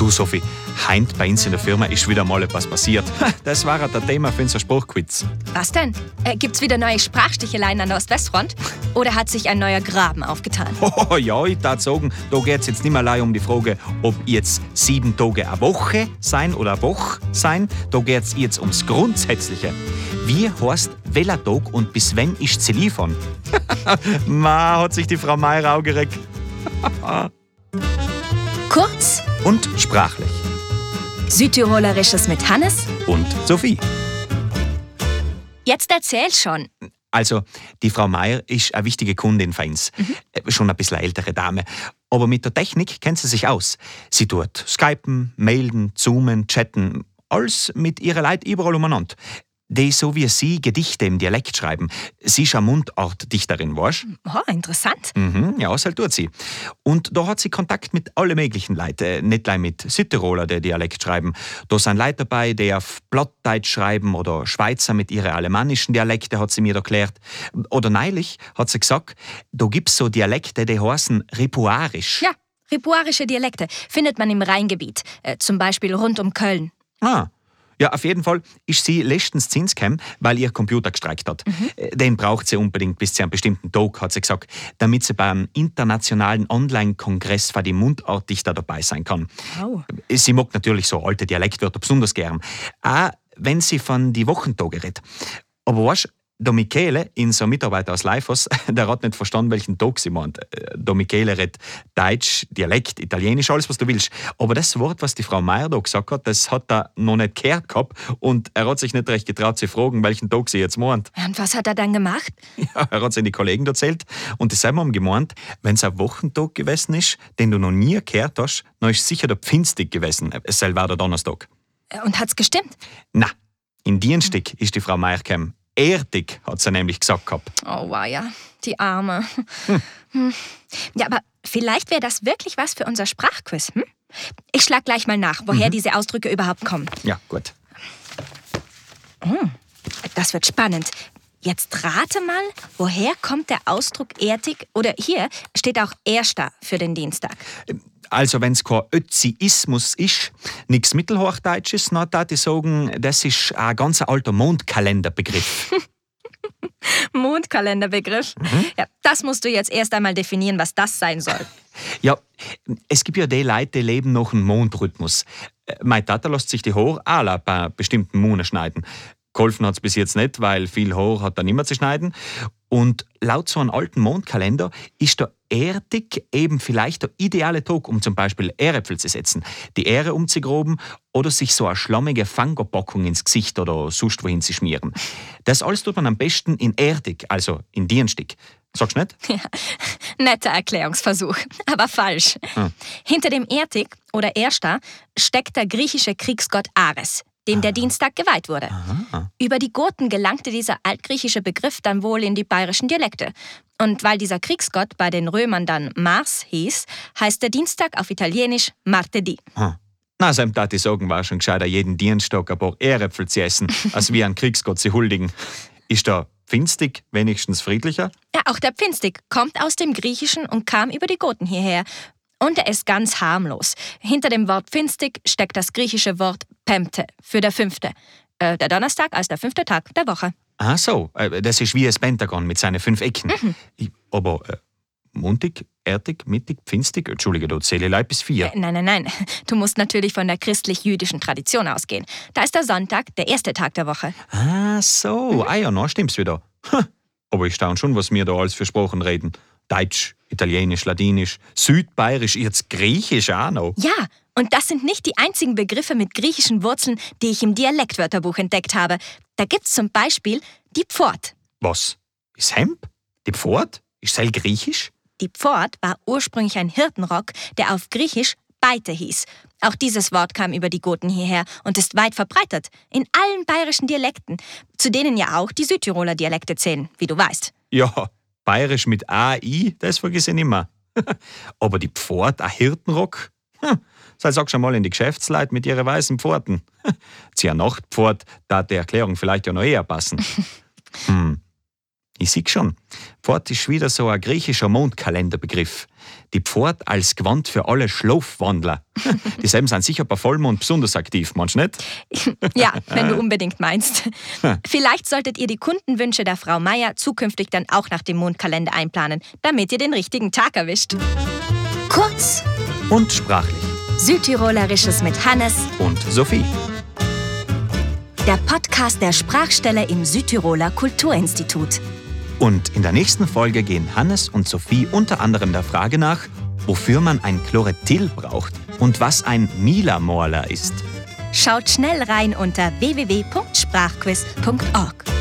Du, Sophie, heint bei uns in der Firma ist wieder mal etwas passiert. Das war der Thema für unser Spruchquiz. Was denn? Äh, gibt's wieder neue Sprachsticheleien an der Ost-West-Front? Oder hat sich ein neuer Graben aufgetan? Oh ja, ich darf sagen, da geht es jetzt nicht mehr allein um die Frage, ob jetzt sieben Tage eine Woche sein oder eine Woche sein. Da geht es jetzt ums Grundsätzliche. Wie heißt welcher Tag und bis wann ist sie liefern? Ma, hat sich die Frau Meier aufgeregt. Kurz, Und sprachlich. Südtirolerisches mit Hannes. Und Sophie. Jetzt erzähl schon. Also, die Frau Meier ist eine wichtige Kundin für uns. Äh, Schon ein bisschen eine ältere Dame. Aber mit der Technik kennt sie sich aus. Sie tut Skypen, Mailen, Zoomen, Chatten. Alles mit ihrer Leid überall umeinander. Die so wie sie Gedichte im Dialekt schreiben. Sie ist eine Mundartdichterin, weißt Oh, interessant. Mhm, ja, das halt tut sie. Und da hat sie Kontakt mit allen möglichen Leuten. Äh, Nicht gleich mit Südtiroler, die Dialekt schreiben. Da sind Leute dabei, die auf Plattdeutsch schreiben oder Schweizer mit ihren alemannischen Dialekten, hat sie mir erklärt. Oder neulich hat sie gesagt, da gibt's so Dialekte, die heißen Ripuarisch. Ja, ripuarische Dialekte findet man im Rheingebiet, äh, zum Beispiel rund um Köln. Ah. Ja, auf jeden Fall ist sie letztens Zinscam, weil ihr Computer gestreikt hat. Äh, Den braucht sie unbedingt bis zu einem bestimmten Tag, hat sie gesagt, damit sie beim internationalen Online-Kongress für die Mundartdichter dabei sein kann. Oh. Sie mag natürlich so alte Dialektwörter besonders gern. Auch wenn sie von die Wochentage redet. Aber weißt der Michele, unser Mitarbeiter aus Leifers, der hat nicht verstanden, welchen Tag sie meint. Äh, Der Michele redet Deutsch, Dialekt, Italienisch, alles, was du willst. Aber das Wort, was die Frau Meier da gesagt hat, das hat er noch nicht gehört gehabt und er hat sich nicht recht getraut zu fragen, welchen Tag sie jetzt meint. Und was hat er dann gemacht? Ja, er hat seine Kollegen erzählt und die selber haben gemeint, wenn es ein Wochentag gewesen ist, den du noch nie gehört hast, dann ist sicher der Pfinstig gewesen. Es selber war der Donnerstag. Und hat's gestimmt? Na, in Dienstag ist die Frau Meier gekommen. Erdig, hat sie nämlich gesagt gehabt. Oh, war ja, die Arme. Hm. Ja, aber vielleicht wäre das wirklich was für unser Sprachquiz. Hm? Ich schlag gleich mal nach, woher diese Ausdrücke überhaupt kommen. Ja, gut. Das wird spannend. Jetzt rate mal, woher kommt der Ausdruck Erdig? Oder hier steht auch Erster für den Dienstag. Also, wenn es kein Ötziismus ist, nichts Mittelhochdeutsches, dann darf ich sagen, das ist ein ganz alter Mondkalenderbegriff. Mondkalenderbegriff. Ja, das musst du jetzt erst einmal definieren, was das sein soll. Ja, es gibt ja die Leute, die leben nach dem Mondrhythmus. Äh, Mein Tata lässt sich die Haare alle bei bestimmten Monaten schneiden. Geholfen hat es bis jetzt nicht, weil viel Haar hat er nicht mehr zu schneiden. Und laut so einem alten Mondkalender ist der Erdig eben vielleicht der ideale Tag, um zum Beispiel Ähräpfel zu setzen, die Ähre umzugroben oder sich so eine schlammige Fangerpackung ins Gesicht oder sonst wohin zu schmieren. Das alles tut man am besten in Erdig, also in Dienstag. Sagst du nicht? Netter Erklärungsversuch, aber falsch. Hinter dem Erdig oder Erster steckt der griechische Kriegsgott Ares, dem der Dienstag geweiht wurde. Über die Goten gelangte dieser altgriechische Begriff dann wohl in die bayerischen Dialekte. Und weil dieser Kriegsgott bei den Römern dann Mars hieß, heißt der Dienstag auf Italienisch Martedì. Hm. Na, seinem Tati sagen war schon gescheiter, jeden Dienstag ein paar Ähräpfel zu essen, als wie ein Kriegsgott zu huldigen. Ist der Finstig wenigstens friedlicher? Ja, auch der Pfinstig kommt aus dem Griechischen und kam über die Goten hierher. Und er ist ganz harmlos. Hinter dem Wort Pfinstig steckt das griechische Wort Pemte für der fünfte. Äh, der Donnerstag als der fünfte Tag der Woche. Ah so, äh, das ist wie das Pentagon mit seinen fünf Ecken. Ich- Aber äh, Montag, Erdig, Mittig, Pfinstig, Entschuldige, da zähle Leib bis vier. Äh, nein, nein, nein. Du musst natürlich von der christlich-jüdischen Tradition ausgehen. Da ist der Sonntag der erste Tag der Woche. Ah so, ah ja, na stimmt's wieder. Ha, Aber ich staune schon, was wir da alles für Sprachen reden. Deutsch, Italienisch, Ladinisch, Südbayerisch, jetzt Griechisch auch noch. Ja, und das sind nicht die einzigen Begriffe mit griechischen Wurzeln, die ich im Dialektwörterbuch entdeckt habe. Da gibt's zum Beispiel die Pfort. Was? Ist Hemp? Die Pfort? Ist das griechisch? Die Pfort war ursprünglich ein Hirtenrock, der auf Griechisch Beite hieß. Auch dieses Wort kam über die Goten hierher und ist weit verbreitet. In allen bayerischen Dialekten, zu denen ja auch die Südtiroler Dialekte zählen, wie du weißt. Ja, bayerisch mit AI, das vergiss ich nimmer. Aber die Pfort, ein Hirtenrock? Hm, Sei sag schon mal in die Geschäftsleute mit ihren weißen Pforten. Zu einer Nachtpfort, da die Erklärung vielleicht ja noch eher passen. hm. Ich sehe schon. Pfort ist wieder so ein griechischer Mondkalenderbegriff. Die Pfort als Gewand für alle Schlafwandler. Dieselben sind sicher bei Vollmond besonders aktiv, meinst du nicht? ja, wenn du unbedingt meinst. Vielleicht solltet ihr die Kundenwünsche der Frau Meier zukünftig dann auch nach dem Mondkalender einplanen, damit ihr den richtigen Tag erwischt. Kurz Und sprachlich. Südtirolerisches mit Hannes, Und Sophie. der Podcast der Sprachstelle im Südtiroler Kulturinstitut. Und in der nächsten Folge gehen Hannes und Sophie unter anderem der Frage nach, wofür man ein Chloretyll braucht und was ein Mila-Morler ist. Schaut schnell rein unter www.sprachquiz.org.